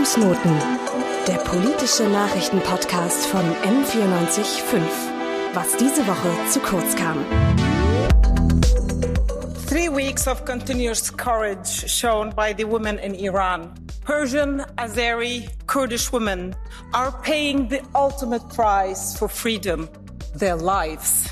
Fußnoten, der politische Nachrichtenpodcast von M945. Was diese Woche zu kurz kam. Three weeks of continuous courage shown by the women in Iran. Persian, Azeri, Kurdish women are paying the ultimate price for freedom, their lives.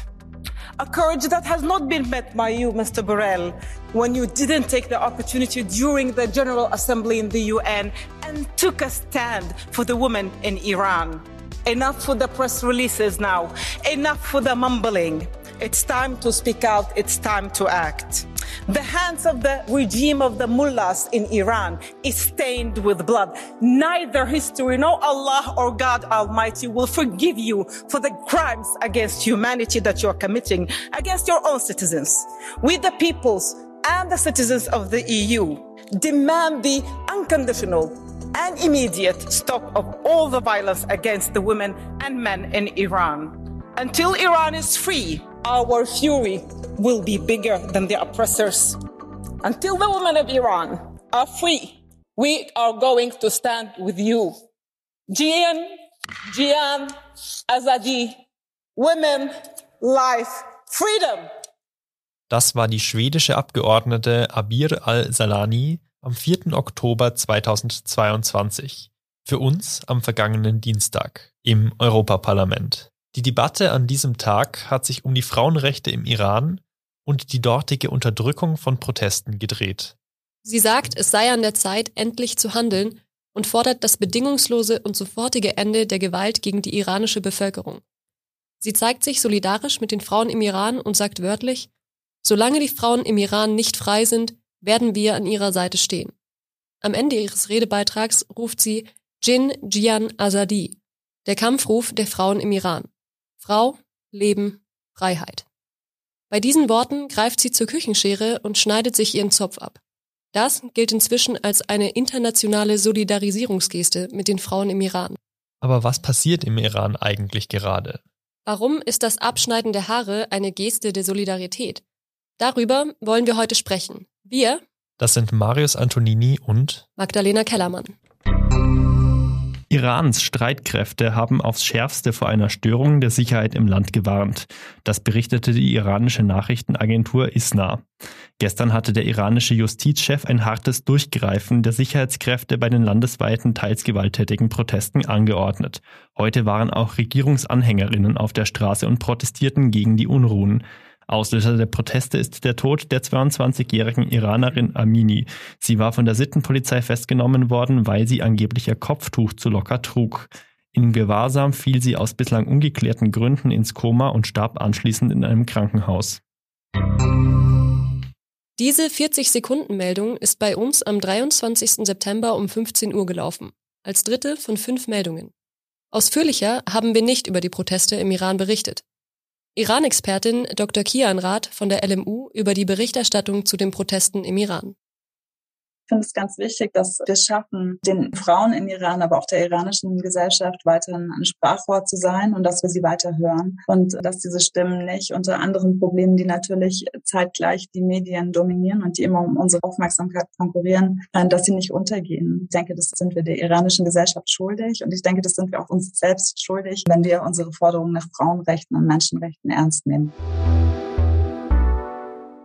A courage that has not been met by you, Mr. Borrell, when you didn't take the opportunity during the General Assembly in the UN and took a stand for the women in Iran. Enough for the press releases now. Enough for the mumbling. It's time to speak out. It's time to act. The hands of the regime of the mullahs in Iran is stained with blood. Neither history nor Allah or God Almighty will forgive you for the crimes against humanity that you're committing against your own citizens. We, the peoples and the citizens of the EU, demand the unconditional and immediate stop of all the violence against the women and men in Iran. Until Iran is free, our fury will be bigger than the oppressors. Until the women of Iran are free, we are going to stand with you. Jian, Jian, Azadi, women, life, freedom. Das war die schwedische Abgeordnete Abir al-Salani am 4. Oktober 2022. Für uns am vergangenen Dienstag im Europaparlament. Die Debatte an diesem Tag hat sich um die Frauenrechte im Iran und die dortige Unterdrückung von Protesten gedreht. Sie sagt, es sei an der Zeit, endlich zu handeln und fordert das bedingungslose und sofortige Ende der Gewalt gegen die iranische Bevölkerung. Sie zeigt sich solidarisch mit den Frauen im Iran und sagt wörtlich, solange die Frauen im Iran nicht frei sind, werden wir an ihrer Seite stehen. Am Ende ihres Redebeitrags ruft sie Jin Jian Azadi, der Kampfruf der Frauen im Iran. Frau, Leben, Freiheit. Bei diesen Worten greift sie zur Küchenschere und schneidet sich ihren Zopf ab. Das gilt inzwischen als eine internationale Solidarisierungsgeste mit den Frauen im Iran. Aber was passiert im Iran eigentlich gerade? Warum ist das Abschneiden der Haare eine Geste der Solidarität? Darüber wollen wir heute sprechen. Wir, das sind Marius Antonini und Magdalena Kellermann. Irans Streitkräfte haben aufs schärfste vor einer Störung der Sicherheit im Land gewarnt. Das berichtete die iranische Nachrichtenagentur ISNA. Gestern hatte der iranische Justizchef ein hartes Durchgreifen der Sicherheitskräfte bei den landesweiten teils gewalttätigen Protesten angeordnet. Heute waren auch Regierungsanhängerinnen auf der Straße und protestierten gegen die Unruhen. Auslöser der Proteste ist der Tod der 22-jährigen Iranerin Amini. Sie war von der Sittenpolizei festgenommen worden, weil sie angeblich ihr Kopftuch zu locker trug. In Gewahrsam fiel sie aus bislang ungeklärten Gründen ins Koma und starb anschließend in einem Krankenhaus. Diese 40-Sekunden-Meldung ist bei uns am 23. September um 15 Uhr gelaufen, als dritte von fünf Meldungen. Ausführlicher haben wir nicht über die Proteste im Iran berichtet. Iran-Expertin Dr. Kian Rath von der LMU über die Berichterstattung zu den Protesten im Iran. Ich finde es ganz wichtig, dass wir schaffen, den Frauen in Iran, aber auch der iranischen Gesellschaft weiterhin ein Sprachrohr zu sein und dass wir sie weiter hören und dass diese Stimmen nicht unter anderen Problemen, die natürlich zeitgleich die Medien dominieren und die immer um unsere Aufmerksamkeit konkurrieren, äh, dass sie nicht untergehen. Ich denke, das sind wir der iranischen Gesellschaft schuldig und ich denke, das sind wir auch uns selbst schuldig, wenn wir unsere Forderungen nach Frauenrechten und Menschenrechten ernst nehmen.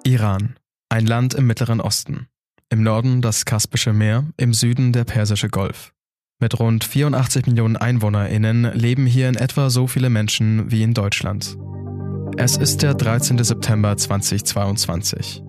Iran, ein Land im Mittleren Osten. Im Norden das Kaspische Meer, im Süden der Persische Golf. Mit rund 84 Millionen EinwohnerInnen leben hier in etwa so viele Menschen wie in Deutschland. Es ist der 13. September 2022.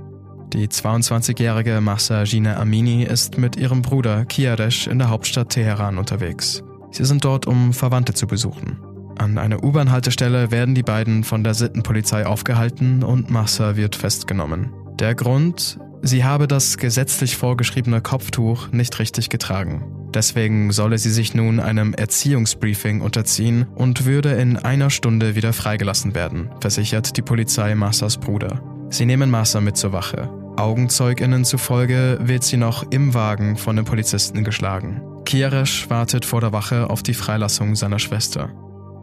Die 22-jährige Mahsa Gina Amini ist mit ihrem Bruder Kiaresh in der Hauptstadt Teheran unterwegs. Sie sind dort, um Verwandte zu besuchen. An einer U-Bahn-Haltestelle werden die beiden von der Sittenpolizei aufgehalten und Mahsa wird festgenommen. Der Grund, Sie habe das gesetzlich vorgeschriebene Kopftuch nicht richtig getragen. Deswegen solle sie sich nun einem Erziehungsbriefing unterziehen und würde in einer Stunde wieder freigelassen werden, versichert die Polizei Massas Bruder. Sie nehmen Massa mit zur Wache. AugenzeugInnen zufolge wird sie noch im Wagen von den Polizisten geschlagen. Kieresch wartet vor der Wache auf die Freilassung seiner Schwester.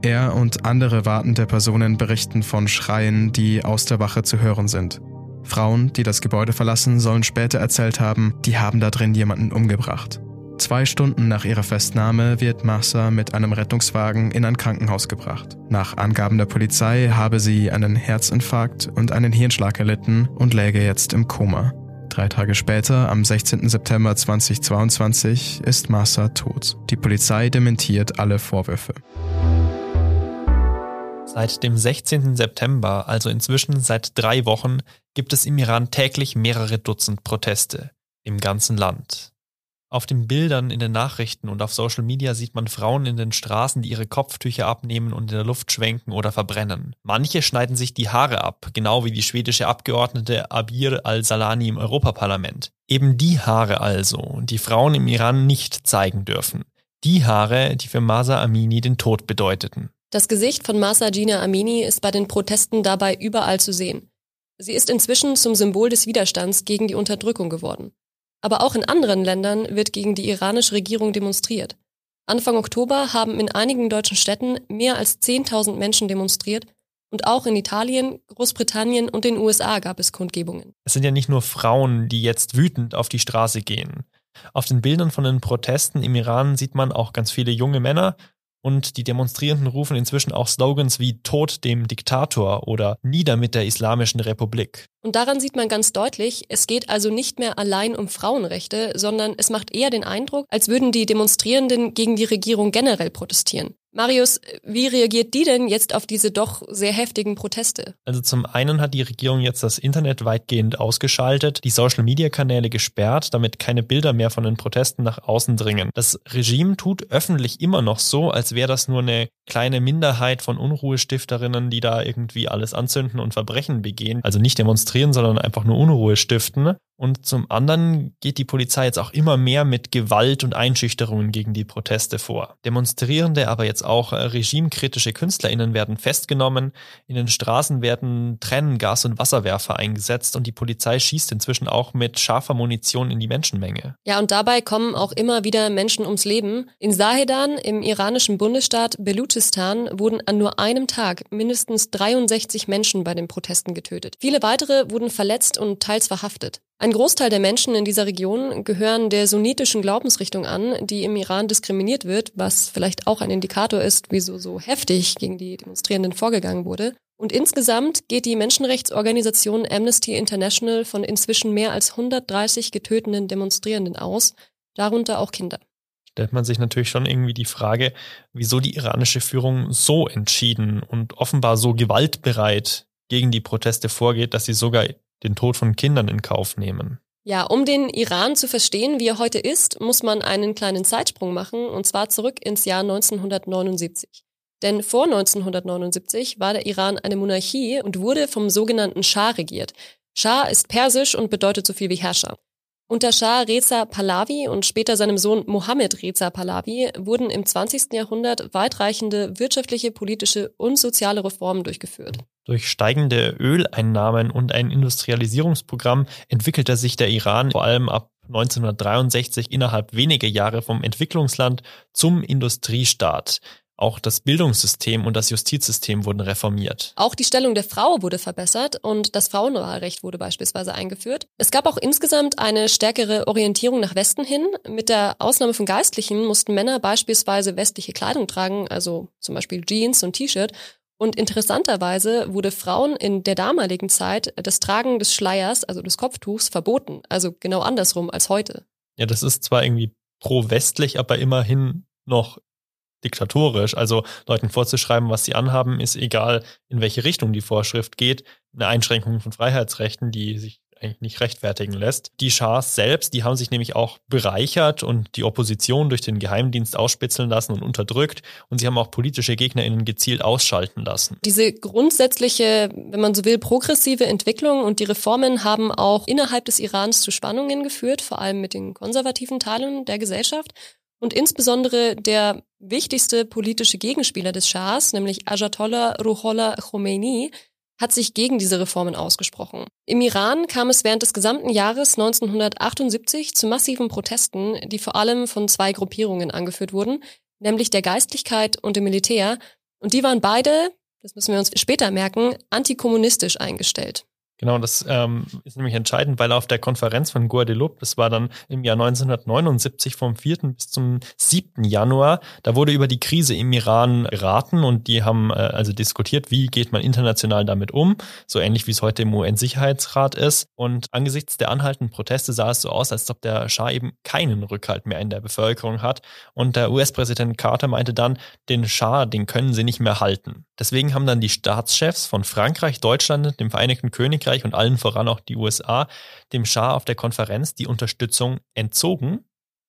Er und andere wartende Personen berichten von Schreien, die aus der Wache zu hören sind. Frauen, die das Gebäude verlassen, sollen später erzählt haben, die haben da drin jemanden umgebracht. Zwei Stunden nach ihrer Festnahme wird Mahsa mit einem Rettungswagen in ein Krankenhaus gebracht. Nach Angaben der Polizei habe sie einen Herzinfarkt und einen Hirnschlag erlitten und läge jetzt im Koma. Drei Tage später, am 16. September 2022, ist Mahsa tot. Die Polizei dementiert alle Vorwürfe. Seit dem 16. September, also inzwischen seit drei Wochen, gibt es im Iran täglich mehrere Dutzend Proteste im ganzen Land. Auf den Bildern in den Nachrichten und auf Social Media sieht man Frauen in den Straßen, die ihre Kopftücher abnehmen und in der Luft schwenken oder verbrennen. Manche schneiden sich die Haare ab, genau wie die schwedische Abgeordnete Abir al-Salani im Europaparlament. Eben die Haare also, die Frauen im Iran nicht zeigen dürfen. Die Haare, die für Masa Amini den Tod bedeuteten. Das Gesicht von Masa Gina Amini ist bei den Protesten dabei überall zu sehen. Sie ist inzwischen zum Symbol des Widerstands gegen die Unterdrückung geworden. Aber auch in anderen Ländern wird gegen die iranische Regierung demonstriert. Anfang Oktober haben in einigen deutschen Städten mehr als 10.000 Menschen demonstriert und auch in Italien, Großbritannien und den USA gab es Kundgebungen. Es sind ja nicht nur Frauen, die jetzt wütend auf die Straße gehen. Auf den Bildern von den Protesten im Iran sieht man auch ganz viele junge Männer und die Demonstrierenden rufen inzwischen auch Slogans wie Tod dem Diktator oder Nieder mit der Islamischen Republik. Und daran sieht man ganz deutlich, es geht also nicht mehr allein um Frauenrechte, sondern es macht eher den Eindruck, als würden die Demonstrierenden gegen die Regierung generell protestieren. Marius, wie reagiert die denn jetzt auf diese doch sehr heftigen Proteste? Also zum einen hat die Regierung jetzt das Internet weitgehend ausgeschaltet, die Social-Media-Kanäle gesperrt, damit keine Bilder mehr von den Protesten nach außen dringen. Das Regime tut öffentlich immer noch so, als wäre das nur eine kleine Minderheit von Unruhestifterinnen, die da irgendwie alles anzünden und Verbrechen begehen. Also nicht demonstrieren, sondern einfach nur Unruhe stiften. Und zum anderen geht die Polizei jetzt auch immer mehr mit Gewalt und Einschüchterungen gegen die Proteste vor. Demonstrierende, aber jetzt auch äh, regimekritische KünstlerInnen werden festgenommen. In den Straßen werden Tränengas- und Wasserwerfer eingesetzt und die Polizei schießt inzwischen auch mit scharfer Munition in die Menschenmenge. Ja, und dabei kommen auch immer wieder Menschen ums Leben. In Sahedan, im iranischen Bundesstaat Belutschistan, wurden an nur einem Tag mindestens 63 Menschen bei den Protesten getötet. Viele weitere wurden verletzt und teils verhaftet. Ein Großteil der Menschen in dieser Region gehören der sunnitischen Glaubensrichtung an, die im Iran diskriminiert wird, was vielleicht auch ein Indikator ist, wieso so heftig gegen die Demonstrierenden vorgegangen wurde. Und insgesamt geht die Menschenrechtsorganisation Amnesty International von inzwischen mehr als 130 getöteten Demonstrierenden aus, darunter auch Kinder. Stellt man sich natürlich schon irgendwie die Frage, wieso die iranische Führung so entschieden und offenbar so gewaltbereit gegen die Proteste vorgeht, dass sie sogar den Tod von Kindern in Kauf nehmen. Ja, um den Iran zu verstehen, wie er heute ist, muss man einen kleinen Zeitsprung machen, und zwar zurück ins Jahr 1979. Denn vor 1979 war der Iran eine Monarchie und wurde vom sogenannten Schah regiert. Schah ist persisch und bedeutet so viel wie Herrscher. Unter Schah Reza Pahlavi und später seinem Sohn Mohammed Reza Pahlavi wurden im 20. Jahrhundert weitreichende wirtschaftliche, politische und soziale Reformen durchgeführt. Durch steigende Öleinnahmen und ein Industrialisierungsprogramm entwickelte sich der Iran vor allem ab 1963 innerhalb weniger Jahre vom Entwicklungsland zum Industriestaat. Auch das Bildungssystem und das Justizsystem wurden reformiert. Auch die Stellung der Frau wurde verbessert und das Frauenwahlrecht wurde beispielsweise eingeführt. Es gab auch insgesamt eine stärkere Orientierung nach Westen hin. Mit der Ausnahme von Geistlichen mussten Männer beispielsweise westliche Kleidung tragen, also zum Beispiel Jeans und T-Shirt. Und interessanterweise wurde Frauen in der damaligen Zeit das Tragen des Schleiers, also des Kopftuchs, verboten. Also genau andersrum als heute. Ja, das ist zwar irgendwie pro-westlich, aber immerhin noch diktatorisch. Also Leuten vorzuschreiben, was sie anhaben, ist egal, in welche Richtung die Vorschrift geht, eine Einschränkung von Freiheitsrechten, die sich eigentlich nicht rechtfertigen lässt. Die Schahs selbst, die haben sich nämlich auch bereichert und die Opposition durch den Geheimdienst ausspitzeln lassen und unterdrückt und sie haben auch politische GegnerInnen gezielt ausschalten lassen. Diese grundsätzliche, wenn man so will, progressive Entwicklung und die Reformen haben auch innerhalb des Irans zu Spannungen geführt, vor allem mit den konservativen Teilen der Gesellschaft. Und insbesondere der wichtigste politische Gegenspieler des Schahs, nämlich Ayatollah Ruhollah Khomeini, hat sich gegen diese Reformen ausgesprochen. Im Iran kam es während des gesamten Jahres 1978 zu massiven Protesten, die vor allem von zwei Gruppierungen angeführt wurden, nämlich der Geistlichkeit und dem Militär. Und die waren beide, das müssen wir uns später merken, antikommunistisch eingestellt. Genau, das ähm, ist nämlich entscheidend, weil auf der Konferenz von Guadeloupe, das war dann im Jahr 1979 vom 4. bis zum 7. Januar, da wurde über die Krise im Iran beraten und die haben äh, also diskutiert, wie geht man international damit um, so ähnlich wie es heute im UN-Sicherheitsrat ist. Und angesichts der anhaltenden Proteste sah es so aus, als ob der Schah eben keinen Rückhalt mehr in der Bevölkerung hat. Und der US-Präsident Carter meinte dann, den Schah, den können sie nicht mehr halten. Deswegen haben dann die Staatschefs von Frankreich, Deutschland, dem Vereinigten Königreich Frankreich und allen voran auch die USA dem Schah auf der Konferenz die Unterstützung entzogen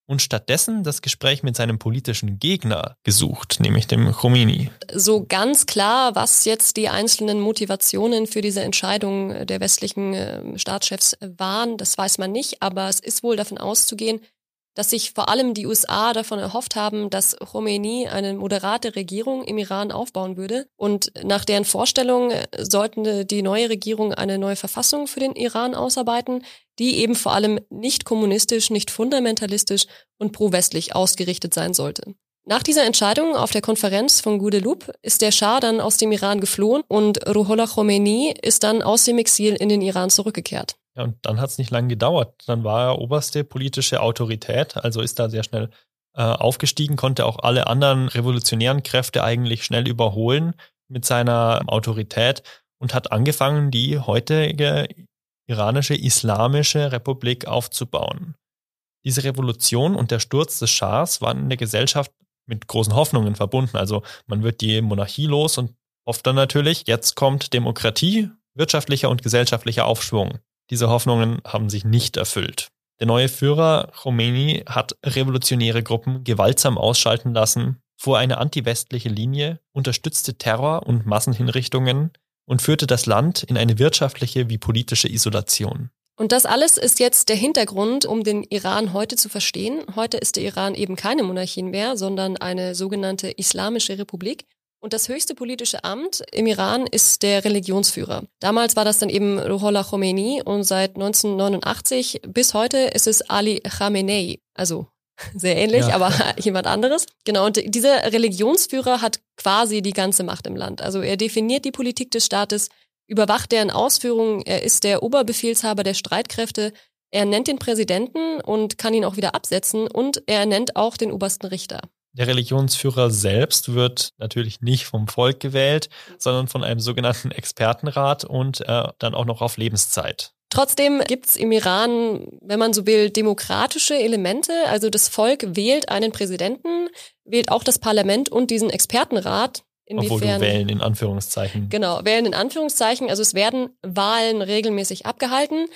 und stattdessen das Gespräch mit seinem politischen Gegner gesucht, nämlich dem Khomeini. So ganz klar, was jetzt die einzelnen Motivationen für diese Entscheidung der westlichen äh, Staatschefs waren, das weiß man nicht, aber es ist wohl davon auszugehen, dass sich vor allem die USA davon erhofft haben, dass Khomeini eine moderate Regierung im Iran aufbauen würde. Und nach deren Vorstellung sollten die neue Regierung eine neue Verfassung für den Iran ausarbeiten, die eben vor allem nicht kommunistisch, nicht fundamentalistisch und pro-westlich ausgerichtet sein sollte. Nach dieser Entscheidung auf der Konferenz von Guadeloupe ist der Schah dann aus dem Iran geflohen und Ruhollah Khomeini ist dann aus dem Exil in den Iran zurückgekehrt. Ja, und dann hat es nicht lange gedauert. Dann war er oberste politische Autorität, also ist da sehr schnell äh, aufgestiegen, konnte auch alle anderen revolutionären Kräfte eigentlich schnell überholen mit seiner Autorität und hat angefangen, die heutige iranische Islamische Republik aufzubauen. Diese Revolution und der Sturz des Schahs waren in der Gesellschaft mit großen Hoffnungen verbunden. Also man wird die Monarchie los und hofft dann natürlich, jetzt kommt Demokratie, wirtschaftlicher und gesellschaftlicher Aufschwung. Diese Hoffnungen haben sich nicht erfüllt. Der neue Führer Khomeini hat revolutionäre Gruppen gewaltsam ausschalten lassen, fuhr eine antiwestliche Linie, unterstützte Terror und Massenhinrichtungen und führte das Land in eine wirtschaftliche wie politische Isolation. Und das alles ist jetzt der Hintergrund, um den Iran heute zu verstehen. Heute ist der Iran eben keine Monarchie mehr, sondern eine sogenannte Islamische Republik. Und das höchste politische Amt im Iran ist der Religionsführer. Damals war das dann eben Ruhollah Khomeini und seit 1989 bis heute ist es Ali Khamenei. Also sehr ähnlich, ja. aber jemand anderes. Genau, und dieser Religionsführer hat quasi die ganze Macht im Land. Also er definiert die Politik des Staates, überwacht deren Ausführungen, er ist der Oberbefehlshaber der Streitkräfte, er nennt den Präsidenten und kann ihn auch wieder absetzen und er nennt auch den obersten Richter. Der Religionsführer selbst wird natürlich nicht vom Volk gewählt, sondern von einem sogenannten Expertenrat und äh, dann auch noch auf Lebenszeit. Trotzdem gibt's im Iran, wenn man so will, demokratische Elemente. Also das Volk wählt einen Präsidenten, wählt auch das Parlament und diesen Expertenrat. Inwiefern, Obwohl du wählen in Anführungszeichen. Genau, wählen in Anführungszeichen. Also es werden Wahlen regelmäßig abgehalten.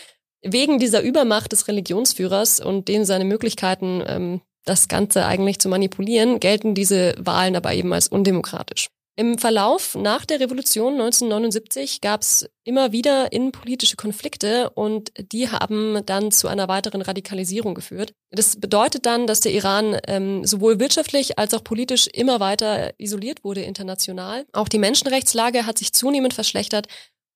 Wegen dieser Übermacht des Religionsführers und denen seine Möglichkeiten, ähm, das Ganze eigentlich zu manipulieren, gelten diese Wahlen aber eben als undemokratisch. Im Verlauf nach der Revolution 1979 gab es immer wieder innenpolitische Konflikte und die haben dann zu einer weiteren Radikalisierung geführt. Das bedeutet dann, dass der Iran ähm, sowohl wirtschaftlich als auch politisch immer weiter isoliert wurde international. Auch die Menschenrechtslage hat sich zunehmend verschlechtert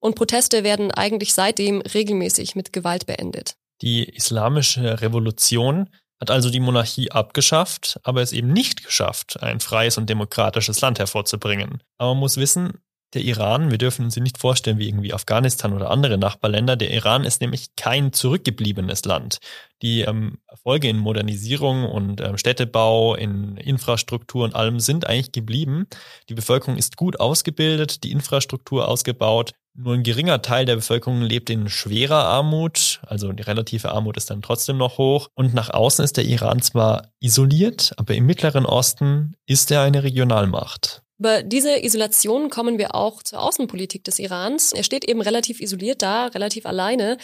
und Proteste werden eigentlich seitdem regelmäßig mit Gewalt beendet. Die islamische Revolution hat also die Monarchie abgeschafft, aber es eben nicht geschafft, ein freies und demokratisches Land hervorzubringen. Aber man muss wissen, der Iran, wir dürfen uns nicht vorstellen wie irgendwie Afghanistan oder andere Nachbarländer, der Iran ist nämlich kein zurückgebliebenes Land. Die ähm, Erfolge in Modernisierung und ähm, Städtebau, in Infrastruktur und allem sind eigentlich geblieben. Die Bevölkerung ist gut ausgebildet, die Infrastruktur ausgebaut. Nur ein geringer Teil der Bevölkerung lebt in schwerer Armut, also die relative Armut ist dann trotzdem noch hoch. Und nach außen ist der Iran zwar isoliert, aber im Mittleren Osten ist er eine Regionalmacht. Über diese Isolation kommen wir auch zur Außenpolitik des Irans. Er steht eben relativ isoliert da, relativ alleine,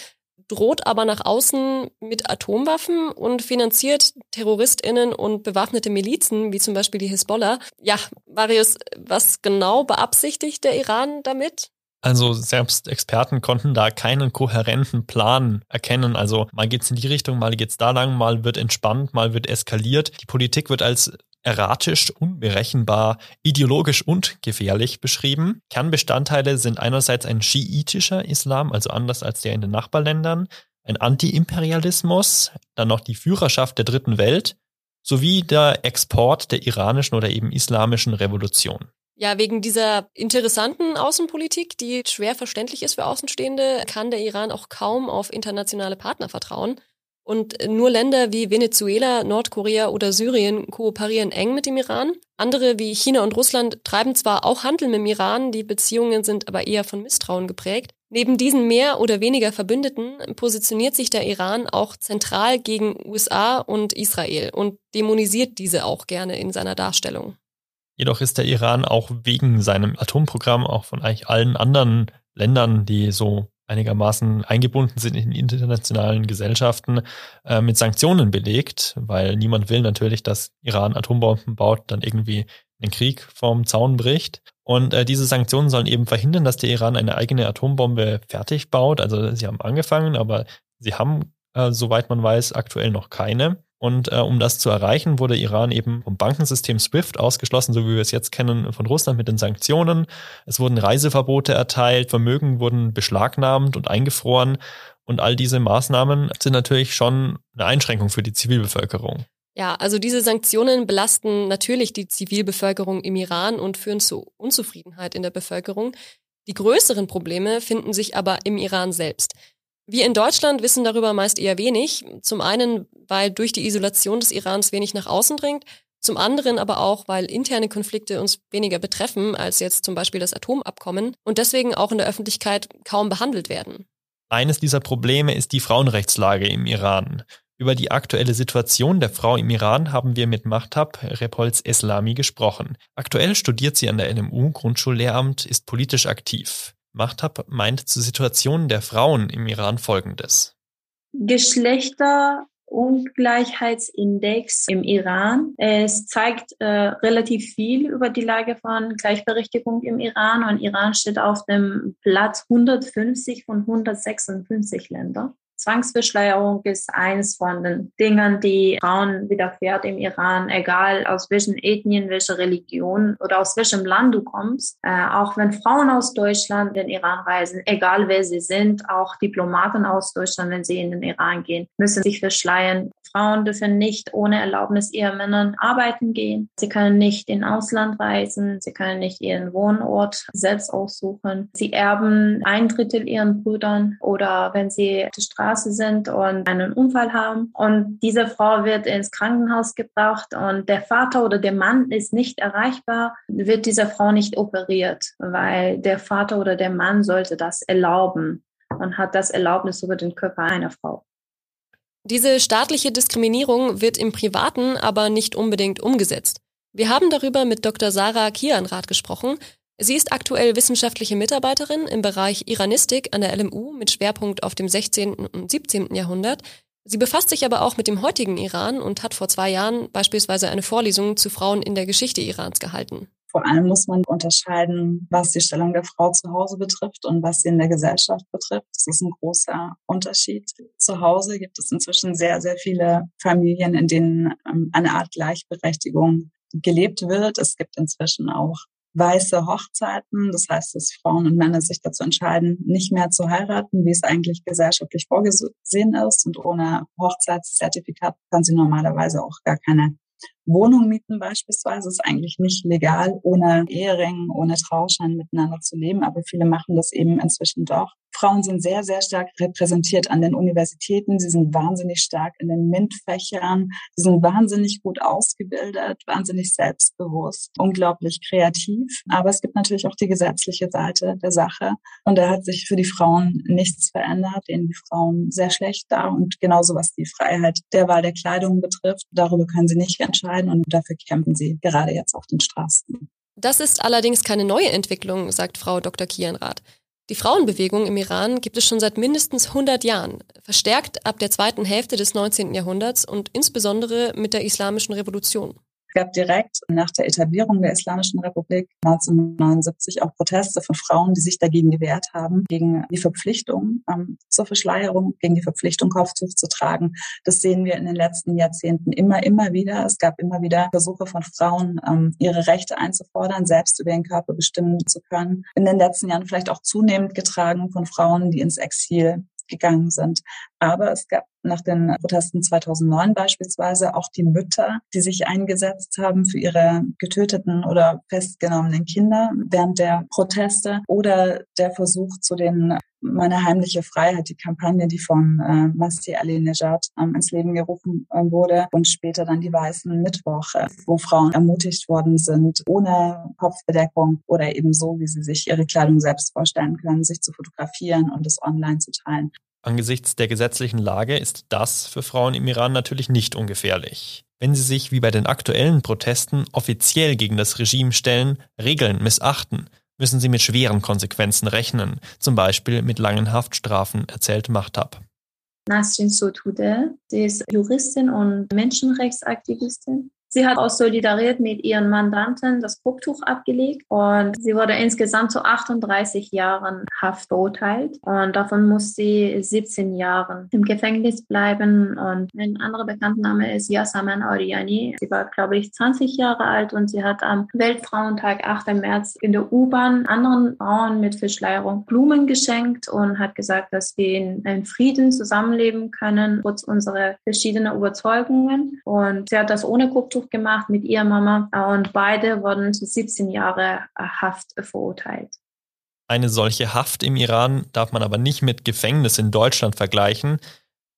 droht aber nach außen mit Atomwaffen und finanziert Terroristinnen und bewaffnete Milizen, wie zum Beispiel die Hisbollah. Ja, Marius, was genau beabsichtigt der Iran damit? Also selbst Experten konnten da keinen kohärenten Plan erkennen. Also mal geht's in die Richtung, mal geht's da lang, mal wird entspannt, mal wird eskaliert. Die Politik wird als erratisch, unberechenbar, ideologisch und gefährlich beschrieben. Kernbestandteile sind einerseits ein schiitischer Islam, also anders als der in den Nachbarländern, ein Anti-Imperialismus, dann noch die Führerschaft der dritten Welt sowie der Export der iranischen oder eben islamischen Revolution. Ja, wegen dieser interessanten Außenpolitik, die schwer verständlich ist für Außenstehende, kann der Iran auch kaum auf internationale Partner vertrauen. Und nur Länder wie Venezuela, Nordkorea oder Syrien kooperieren eng mit dem Iran. Andere wie China und Russland treiben zwar auch Handel mit dem Iran, die Beziehungen sind aber eher von Misstrauen geprägt. Neben diesen mehr oder weniger Verbündeten positioniert sich der Iran auch zentral gegen USA und Israel und dämonisiert diese auch gerne in seiner Darstellung. Jedoch ist der Iran auch wegen seinem Atomprogramm auch von eigentlich allen anderen Ländern, die so einigermaßen eingebunden sind in internationalen Gesellschaften, äh, mit Sanktionen belegt, weil niemand will natürlich, dass Iran Atombomben baut, dann irgendwie den Krieg vom Zaun bricht. Und äh, diese Sanktionen sollen eben verhindern, dass der Iran eine eigene Atombombe fertig baut. Also sie haben angefangen, aber sie haben, äh, soweit man weiß, aktuell noch keine. Und äh, um das zu erreichen, wurde Iran eben vom Bankensystem SWIFT ausgeschlossen, so wie wir es jetzt kennen von Russland mit den Sanktionen. Es wurden Reiseverbote erteilt, Vermögen wurden beschlagnahmt und eingefroren. Und all diese Maßnahmen sind natürlich schon eine Einschränkung für die Zivilbevölkerung. Ja, also diese Sanktionen belasten natürlich die Zivilbevölkerung im Iran und führen zu Unzufriedenheit in der Bevölkerung. Die größeren Probleme finden sich aber im Iran selbst. Wir in Deutschland wissen darüber meist eher wenig. Zum einen, weil durch die Isolation des Irans wenig nach außen dringt. Zum anderen aber auch, weil interne Konflikte uns weniger betreffen als jetzt zum Beispiel das Atomabkommen und deswegen auch in der Öffentlichkeit kaum behandelt werden. Eines dieser Probleme ist die Frauenrechtslage im Iran. Über die aktuelle Situation der Frau im Iran haben wir mit Mahtab Repolz Eslami gesprochen. Aktuell studiert sie an der NMU Grundschullehramt, ist politisch aktiv. Mahtab meint zur Situation der Frauen im Iran Folgendes. Geschlechterungleichheitsindex im Iran. Es zeigt äh, relativ viel über die Lage von Gleichberechtigung im Iran und Iran steht auf dem Platz 150 von 156 Ländern. Zwangsverschleierung ist eines von den Dingen, die Frauen widerfährt im Iran, egal aus welchen Ethnien, welcher Religion oder aus welchem Land du kommst. Äh, auch wenn Frauen aus Deutschland in den Iran reisen, egal wer sie sind, auch Diplomaten aus Deutschland, wenn sie in den Iran gehen, müssen sich verschleiern. Frauen dürfen nicht ohne Erlaubnis ihrer Männer arbeiten gehen. Sie können nicht in Ausland reisen. Sie können nicht ihren Wohnort selbst aussuchen. Sie erben ein Drittel ihren Brüdern oder wenn sie der Straße sind und einen Unfall haben. Und diese Frau wird ins Krankenhaus gebracht und der Vater oder der Mann ist nicht erreichbar, wird diese Frau nicht operiert, weil der Vater oder der Mann sollte das erlauben und hat das Erlaubnis über den Körper einer Frau. Diese staatliche Diskriminierung wird im Privaten aber nicht unbedingt umgesetzt. Wir haben darüber mit Dr. Sarah Kianrath gesprochen. Sie ist aktuell wissenschaftliche Mitarbeiterin im Bereich Iranistik an der LMU mit Schwerpunkt auf dem 16. und 17. Jahrhundert. Sie befasst sich aber auch mit dem heutigen Iran und hat vor zwei Jahren beispielsweise eine Vorlesung zu Frauen in der Geschichte Irans gehalten. Vor allem muss man unterscheiden, was die Stellung der Frau zu Hause betrifft und was sie in der Gesellschaft betrifft. Das ist ein großer Unterschied. Zu Hause gibt es inzwischen sehr, sehr viele Familien, in denen ähm, eine Art Gleichberechtigung gelebt wird. Es gibt inzwischen auch weiße Hochzeiten. Das heißt, dass Frauen und Männer sich dazu entscheiden, nicht mehr zu heiraten, wie es eigentlich gesellschaftlich vorgesehen ist. Und ohne Hochzeitszertifikat kann sie normalerweise auch gar keine Wohnung mieten beispielsweise ist eigentlich nicht legal, ohne Ehering, ohne Trauschein miteinander zu leben. Aber viele machen das eben inzwischen doch. Frauen sind sehr, sehr stark repräsentiert an den Universitäten. Sie sind wahnsinnig stark in den MINT-Fächern. Sie sind wahnsinnig gut ausgebildet, wahnsinnig selbstbewusst, unglaublich kreativ. Aber es gibt natürlich auch die gesetzliche Seite der Sache. Und da hat sich für die Frauen nichts verändert, denen die Frauen sehr schlecht da. Und genauso was die Freiheit der Wahl der Kleidung betrifft, darüber können sie nicht entscheiden. Und dafür kämpfen sie gerade jetzt auf den Straßen. Das ist allerdings keine neue Entwicklung, sagt Frau Dr. Kienrath. Die Frauenbewegung im Iran gibt es schon seit mindestens 100 Jahren, verstärkt ab der zweiten Hälfte des 19. Jahrhunderts und insbesondere mit der Islamischen Revolution gab direkt nach der Etablierung der Islamischen Republik 1979 auch Proteste von Frauen, die sich dagegen gewehrt haben, gegen die Verpflichtung ähm, zur Verschleierung, gegen die Verpflichtung, Kopftuch zu tragen. Das sehen wir in den letzten Jahrzehnten immer, immer wieder. Es gab immer wieder Versuche von Frauen, ähm, ihre Rechte einzufordern, selbst über ihren Körper bestimmen zu können. In den letzten Jahren vielleicht auch zunehmend getragen von Frauen, die ins Exil gegangen sind. Aber es gab nach den Protesten 2009 beispielsweise auch die Mütter, die sich eingesetzt haben für ihre getöteten oder festgenommenen Kinder während der Proteste oder der Versuch zu den meine heimliche Freiheit, die Kampagne, die von äh, Masti Ali Nejad ähm, ins Leben gerufen äh, wurde und später dann die Weißen Mittwoche, wo Frauen ermutigt worden sind, ohne Kopfbedeckung oder eben so, wie sie sich ihre Kleidung selbst vorstellen können, sich zu fotografieren und es online zu teilen. Angesichts der gesetzlichen Lage ist das für Frauen im Iran natürlich nicht ungefährlich. Wenn sie sich wie bei den aktuellen Protesten offiziell gegen das Regime stellen, Regeln missachten, müssen sie mit schweren Konsequenzen rechnen, zum Beispiel mit langen Haftstrafen, erzählt Machtab. Nasrin Sotude, sie ist Juristin und Menschenrechtsaktivistin. Sie hat aus Solidarität mit ihren Mandanten das Kopftuch abgelegt und sie wurde insgesamt zu 38 Jahren Haft verurteilt und davon muss sie 17 Jahre im Gefängnis bleiben und ein anderer Bekanntname ist Yasaman Oriani. Sie war, glaube ich, 20 Jahre alt und sie hat am Weltfrauentag 8. März in der U-Bahn anderen Frauen mit Verschleierung Blumen geschenkt und hat gesagt, dass wir in, in Frieden zusammenleben können, trotz unserer verschiedenen Überzeugungen und sie hat das ohne Kopftuch gemacht mit ihrer Mama und beide wurden zu 17 Jahre Haft verurteilt. Eine solche Haft im Iran darf man aber nicht mit Gefängnis in Deutschland vergleichen.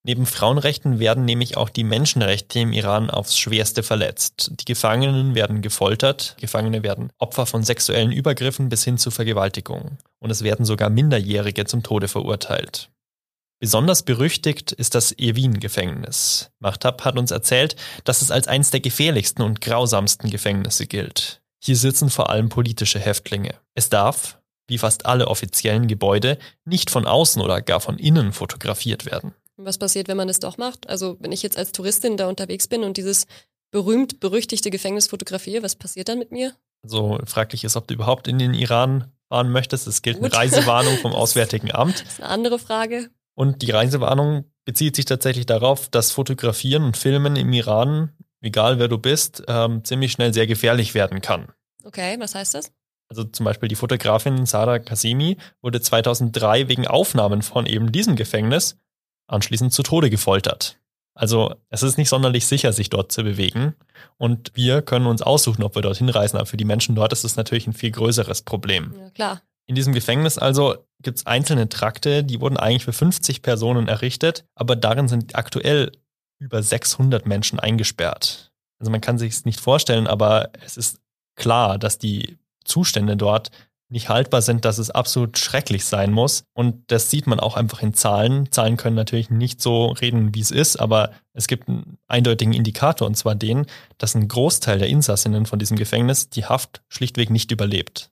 Neben Frauenrechten werden nämlich auch die Menschenrechte im Iran aufs schwerste verletzt. Die Gefangenen werden gefoltert, Gefangene werden Opfer von sexuellen Übergriffen bis hin zu Vergewaltigungen. Und es werden sogar Minderjährige zum Tode verurteilt. Besonders berüchtigt ist das Irwin-Gefängnis. Machtab hat uns erzählt, dass es als eines der gefährlichsten und grausamsten Gefängnisse gilt. Hier sitzen vor allem politische Häftlinge. Es darf, wie fast alle offiziellen Gebäude, nicht von außen oder gar von innen fotografiert werden. Was passiert, wenn man das doch macht? Also wenn ich jetzt als Touristin da unterwegs bin und dieses berühmt berüchtigte Gefängnis fotografiere, was passiert dann mit mir? So fraglich ist, ob du überhaupt in den Iran fahren möchtest. Es gilt Gut. eine Reisewarnung vom Auswärtigen Amt. Das ist eine andere Frage. Und die Reisewarnung bezieht sich tatsächlich darauf, dass Fotografieren und Filmen im Iran, egal wer du bist, ähm, ziemlich schnell sehr gefährlich werden kann. Okay, was heißt das? Also zum Beispiel die Fotografin Sarah Kasimi wurde 2003 wegen Aufnahmen von eben diesem Gefängnis anschließend zu Tode gefoltert. Also es ist nicht sonderlich sicher, sich dort zu bewegen. Und wir können uns aussuchen, ob wir dorthin reisen. Aber für die Menschen dort ist es natürlich ein viel größeres Problem. Ja, klar. In diesem Gefängnis also gibt es einzelne Trakte, die wurden eigentlich für 50 Personen errichtet, aber darin sind aktuell über 600 Menschen eingesperrt. Also man kann sich es nicht vorstellen, aber es ist klar, dass die Zustände dort nicht haltbar sind, dass es absolut schrecklich sein muss. Und das sieht man auch einfach in Zahlen. Zahlen können natürlich nicht so reden, wie es ist, aber es gibt einen eindeutigen Indikator, und zwar den, dass ein Großteil der Insassinnen von diesem Gefängnis die Haft schlichtweg nicht überlebt.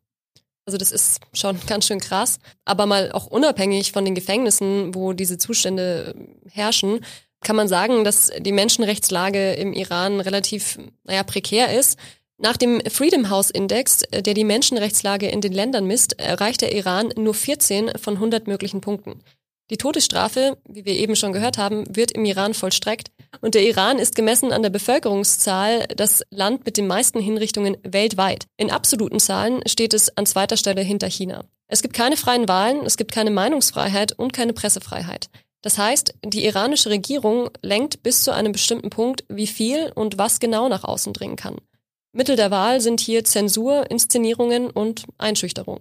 Also das ist schon ganz schön krass. Aber mal auch unabhängig von den Gefängnissen, wo diese Zustände herrschen, kann man sagen, dass die Menschenrechtslage im Iran relativ, naja, prekär ist. Nach dem Freedom House Index, der die Menschenrechtslage in den Ländern misst, erreicht der Iran nur 14 von 100 möglichen Punkten. Die Todesstrafe, wie wir eben schon gehört haben, wird im Iran vollstreckt und der Iran ist gemessen an der Bevölkerungszahl das Land mit den meisten Hinrichtungen weltweit. In absoluten Zahlen steht es an zweiter Stelle hinter China. Es gibt keine freien Wahlen, es gibt keine Meinungsfreiheit und keine Pressefreiheit. Das heißt, die iranische Regierung lenkt bis zu einem bestimmten Punkt, wie viel und was genau nach außen dringen kann. Mittel der Wahl sind hier Zensur, Inszenierungen und Einschüchterung.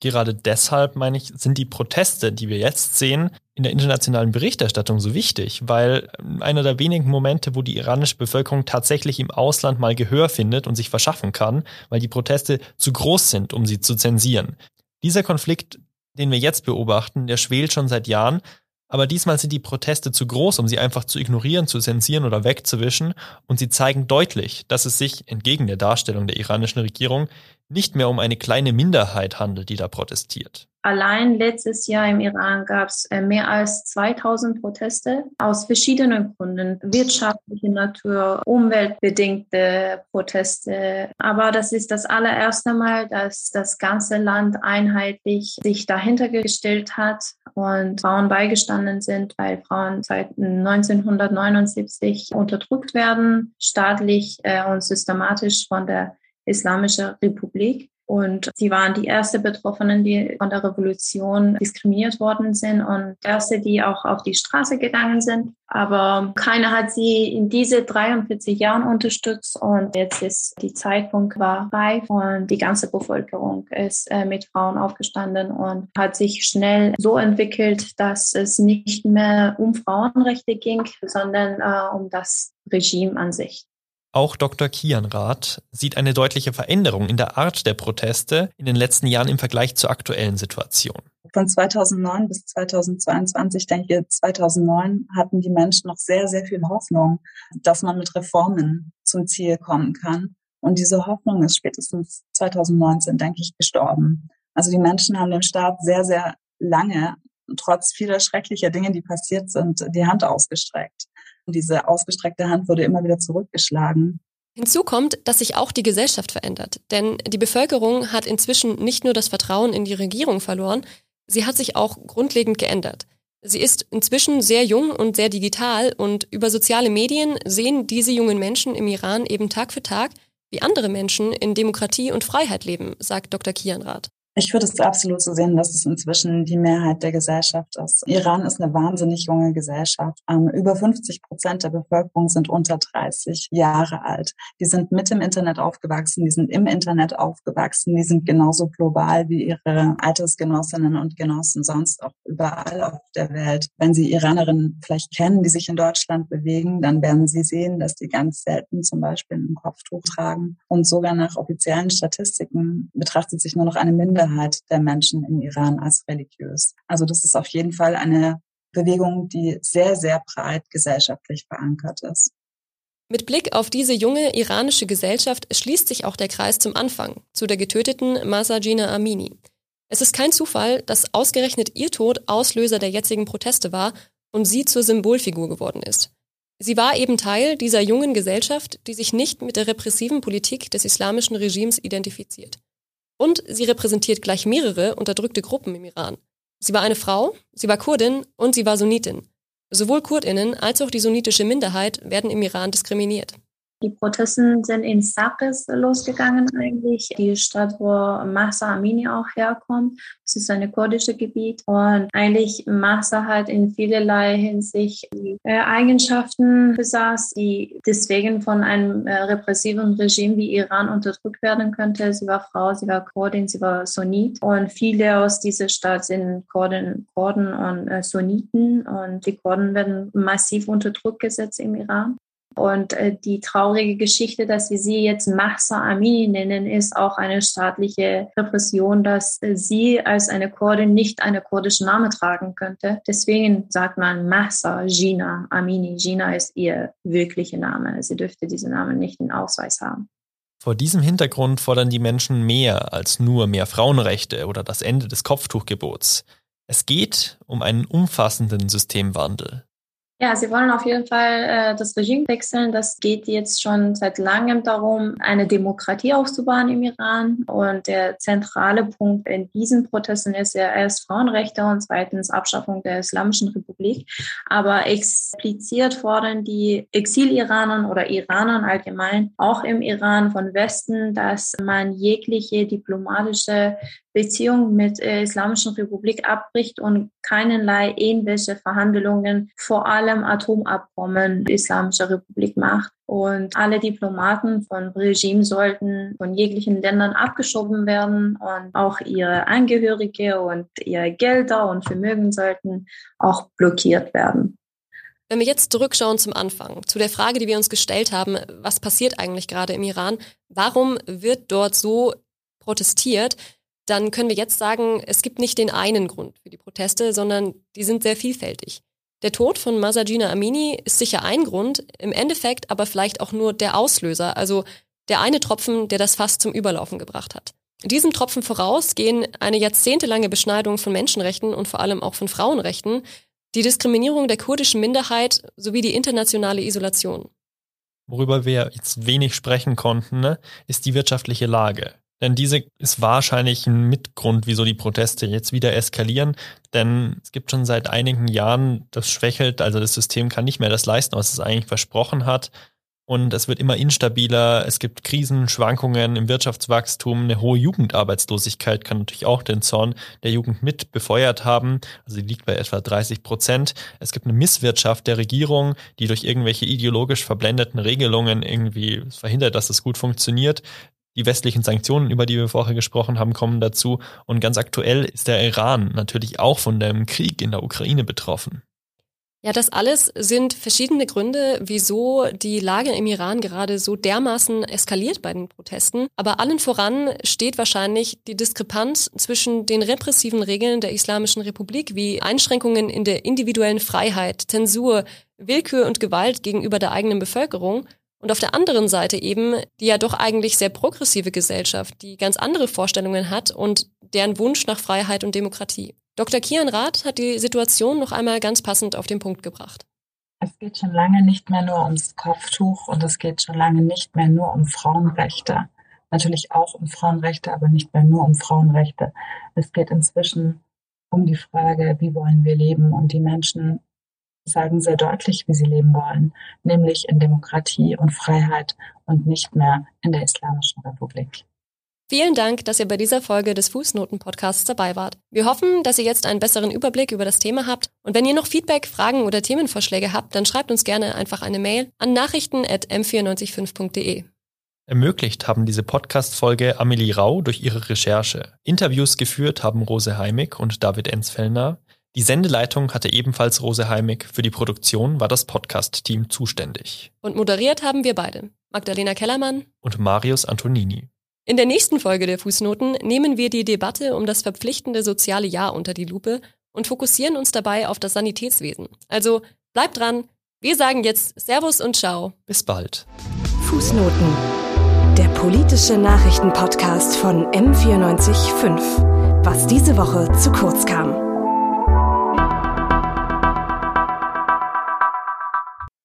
Gerade deshalb, meine ich, sind die Proteste, die wir jetzt sehen, in der internationalen Berichterstattung so wichtig, weil einer der wenigen Momente, wo die iranische Bevölkerung tatsächlich im Ausland mal Gehör findet und sich verschaffen kann, weil die Proteste zu groß sind, um sie zu zensieren. Dieser Konflikt, den wir jetzt beobachten, der schwelt schon seit Jahren, aber diesmal sind die Proteste zu groß, um sie einfach zu ignorieren, zu zensieren oder wegzuwischen, und sie zeigen deutlich, dass es sich, entgegen der Darstellung der iranischen Regierung, nicht mehr um eine kleine Minderheit handelt, die da protestiert. Allein letztes Jahr im Iran gab es äh, mehr als 2000 Proteste aus verschiedenen Gründen. Wirtschaftliche Natur, umweltbedingte Proteste. Aber das ist das allererste Mal, dass das ganze Land einheitlich sich dahinter gestellt hat und Frauen beigestanden sind, weil Frauen seit 1979 unterdrückt werden, staatlich äh, und systematisch von der Islamische Republik. Und sie waren die erste Betroffenen, die von der Revolution diskriminiert worden sind und erste, die auch auf die Straße gegangen sind. Aber keiner hat sie in diese 43 Jahren unterstützt und jetzt ist die Zeitpunkt war reif und die ganze Bevölkerung ist äh, mit Frauen aufgestanden und hat sich schnell so entwickelt, dass es nicht mehr um Frauenrechte ging, sondern äh, um das Regime an sich. Auch Dr. Kianrath sieht eine deutliche Veränderung in der Art der Proteste in den letzten Jahren im Vergleich zur aktuellen Situation. Von 2009 bis 2022, denke ich, 2009 hatten die Menschen noch sehr, sehr viel Hoffnung, dass man mit Reformen zum Ziel kommen kann. Und diese Hoffnung ist spätestens 2019, denke ich, gestorben. Also die Menschen haben dem Staat sehr, sehr lange, trotz vieler schrecklicher Dinge, die passiert sind, die Hand ausgestreckt. Und diese ausgestreckte Hand wurde immer wieder zurückgeschlagen. Hinzu kommt, dass sich auch die Gesellschaft verändert. Denn die Bevölkerung hat inzwischen nicht nur das Vertrauen in die Regierung verloren, sie hat sich auch grundlegend geändert. Sie ist inzwischen sehr jung und sehr digital und über soziale Medien sehen diese jungen Menschen im Iran eben Tag für Tag, wie andere Menschen in Demokratie und Freiheit leben, sagt Dr. Kianrath. Ich würde es absolut so sehen, dass es inzwischen die Mehrheit der Gesellschaft ist. Iran ist eine wahnsinnig junge Gesellschaft. Ähm, über 50 Prozent der Bevölkerung sind unter 30 Jahre alt. Die sind mit im Internet aufgewachsen, die sind im Internet aufgewachsen, die sind genauso global wie ihre Altersgenossinnen und Genossen sonst auch überall auf der Welt. Wenn Sie Iranerinnen vielleicht kennen, die sich in Deutschland bewegen, dann werden Sie sehen, dass die ganz selten zum Beispiel ein Kopftuch tragen. Und sogar nach offiziellen Statistiken betrachtet sich nur noch eine Minderheit Minderheit der Menschen im Iran als religiös. Also das ist auf jeden Fall eine Bewegung, die sehr, sehr breit gesellschaftlich verankert ist. Mit Blick auf diese junge iranische Gesellschaft schließt sich auch der Kreis zum Anfang, zu der getöteten Masajina Amini. Es ist kein Zufall, dass ausgerechnet ihr Tod Auslöser der jetzigen Proteste war und sie zur Symbolfigur geworden ist. Sie war eben Teil dieser jungen Gesellschaft, die sich nicht mit der repressiven Politik des islamischen Regimes identifiziert. Und sie repräsentiert gleich mehrere unterdrückte Gruppen im Iran. Sie war eine Frau, sie war Kurdin und sie war Sunnitin. Sowohl Kurdinnen als auch die sunnitische Minderheit werden im Iran diskriminiert. Die Protesten sind in Sakis losgegangen eigentlich, die Stadt, wo Mahsa Amini auch herkommt. Es ist ein kurdisches Gebiet und eigentlich Mahsa hat in vielerlei Hinsicht äh, Eigenschaften besaß, die deswegen von einem äh, repressiven Regime wie Iran unterdrückt werden könnte. Sie war Frau, sie war Kurdin, sie war Sunnit und viele aus dieser Stadt sind Kurden, Kurden und äh, Sunniten und die Kurden werden massiv unter Druck gesetzt im Iran. Und äh, die traurige Geschichte, dass wir sie jetzt Mahsa Amini nennen, ist auch eine staatliche Repression, dass äh, sie als eine Kurdin nicht eine kurdische Name tragen könnte. Deswegen sagt man Mahsa Gina Amini. Gina ist ihr wirklicher Name. Sie dürfte diesen Namen nicht in Ausweis haben. Vor diesem Hintergrund fordern die Menschen mehr als nur mehr Frauenrechte oder das Ende des Kopftuchgebots. Es geht um einen umfassenden Systemwandel. Ja, sie wollen auf jeden Fall äh, das Regime wechseln. Das geht jetzt schon seit langem darum, eine Demokratie aufzubauen im Iran. Und der zentrale Punkt in diesen Protesten ist ja erst Frauenrechte und zweitens Abschaffung der Islamischen Republik. Aber expliziert fordern die Exil-Iranern oder Iranern allgemein auch im Iran von Westen, dass man jegliche diplomatische Beziehung mit der Islamischen Republik abbricht und keinerlei irgendwelche Verhandlungen, vor allem Atomabkommen der Islamischen Republik macht. Und alle Diplomaten von Regime sollten von jeglichen Ländern abgeschoben werden und auch ihre Angehörige und ihre Gelder und Vermögen sollten auch blockiert werden. Wenn wir jetzt zurückschauen zum Anfang, zu der Frage, die wir uns gestellt haben, was passiert eigentlich gerade im Iran? Warum wird dort so protestiert? Dann können wir jetzt sagen, es gibt nicht den einen Grund für die Proteste, sondern die sind sehr vielfältig. Der Tod von Masajina Amini ist sicher ein Grund, im Endeffekt aber vielleicht auch nur der Auslöser, also der eine Tropfen, der das Fass zum Überlaufen gebracht hat. Diesem Tropfen voraus gehen eine jahrzehntelange Beschneidung von Menschenrechten und vor allem auch von Frauenrechten, die Diskriminierung der kurdischen Minderheit sowie die internationale Isolation. Worüber wir jetzt wenig sprechen konnten, ne, ist die wirtschaftliche Lage. Denn diese ist wahrscheinlich ein Mitgrund, wieso die Proteste jetzt wieder eskalieren. Denn es gibt schon seit einigen Jahren, das schwächelt, also das System kann nicht mehr das leisten, was es eigentlich versprochen hat. und es wird immer instabiler. Es gibt Krisen, Schwankungen im Wirtschaftswachstum, eine hohe Jugendarbeitslosigkeit kann natürlich auch den Zorn der Jugend mit befeuert haben. Also die liegt bei etwa 30 Prozent. Es gibt eine Misswirtschaft der Regierung, die durch irgendwelche ideologisch verblendeten Regelungen irgendwie verhindert, dass es gut funktioniert. Die westlichen Sanktionen, über die wir vorher gesprochen haben, kommen dazu. Und ganz aktuell ist der Iran natürlich auch von dem Krieg in der Ukraine betroffen. Ja, das alles sind verschiedene Gründe, wieso die Lage im Iran gerade so dermaßen eskaliert bei den Protesten. Aber allen voran steht wahrscheinlich die Diskrepanz zwischen den repressiven Regeln der Islamischen Republik wie Einschränkungen in der individuellen Freiheit, Zensur, Willkür und Gewalt gegenüber der eigenen Bevölkerung und auf der anderen Seite eben die ja doch eigentlich sehr progressive Gesellschaft, die ganz andere Vorstellungen hat und deren Wunsch nach Freiheit und Demokratie. Dr. Kian Rath hat die Situation noch einmal ganz passend auf den Punkt gebracht. Es geht schon lange nicht mehr nur ums Kopftuch und es geht schon lange nicht mehr nur um Frauenrechte. Natürlich auch um Frauenrechte, aber nicht mehr nur um Frauenrechte. Es geht inzwischen um die Frage, wie wollen wir leben? Und die Menschen sagen sehr deutlich, wie sie leben wollen, nämlich in Demokratie und Freiheit und nicht mehr in der Islamischen Republik. Vielen Dank, dass ihr bei dieser Folge des Fußnoten-Podcasts dabei wart. Wir hoffen, dass ihr jetzt einen besseren Überblick über das Thema habt. Und wenn ihr noch Feedback, Fragen oder Themenvorschläge habt, dann schreibt uns gerne einfach eine Mail an nachrichten.m945.de. Ermöglicht haben diese Podcast-Folge Amelie Rau durch ihre Recherche. Interviews geführt haben Rose Heimig und David Enzfellner. Die Sendeleitung hatte ebenfalls Rose Heimig. Für die Produktion war das Podcast-Team zuständig. Und moderiert haben wir beide. Magdalena Kellermann und Marius Antonini. In der nächsten Folge der Fußnoten nehmen wir die Debatte um das verpflichtende soziale Jahr unter die Lupe und fokussieren uns dabei auf das Sanitätswesen. Also bleibt dran. Wir sagen jetzt Servus und Ciao. Bis bald. Fußnoten. Der politische Nachrichtenpodcast von M945. Was diese Woche zu kurz kam.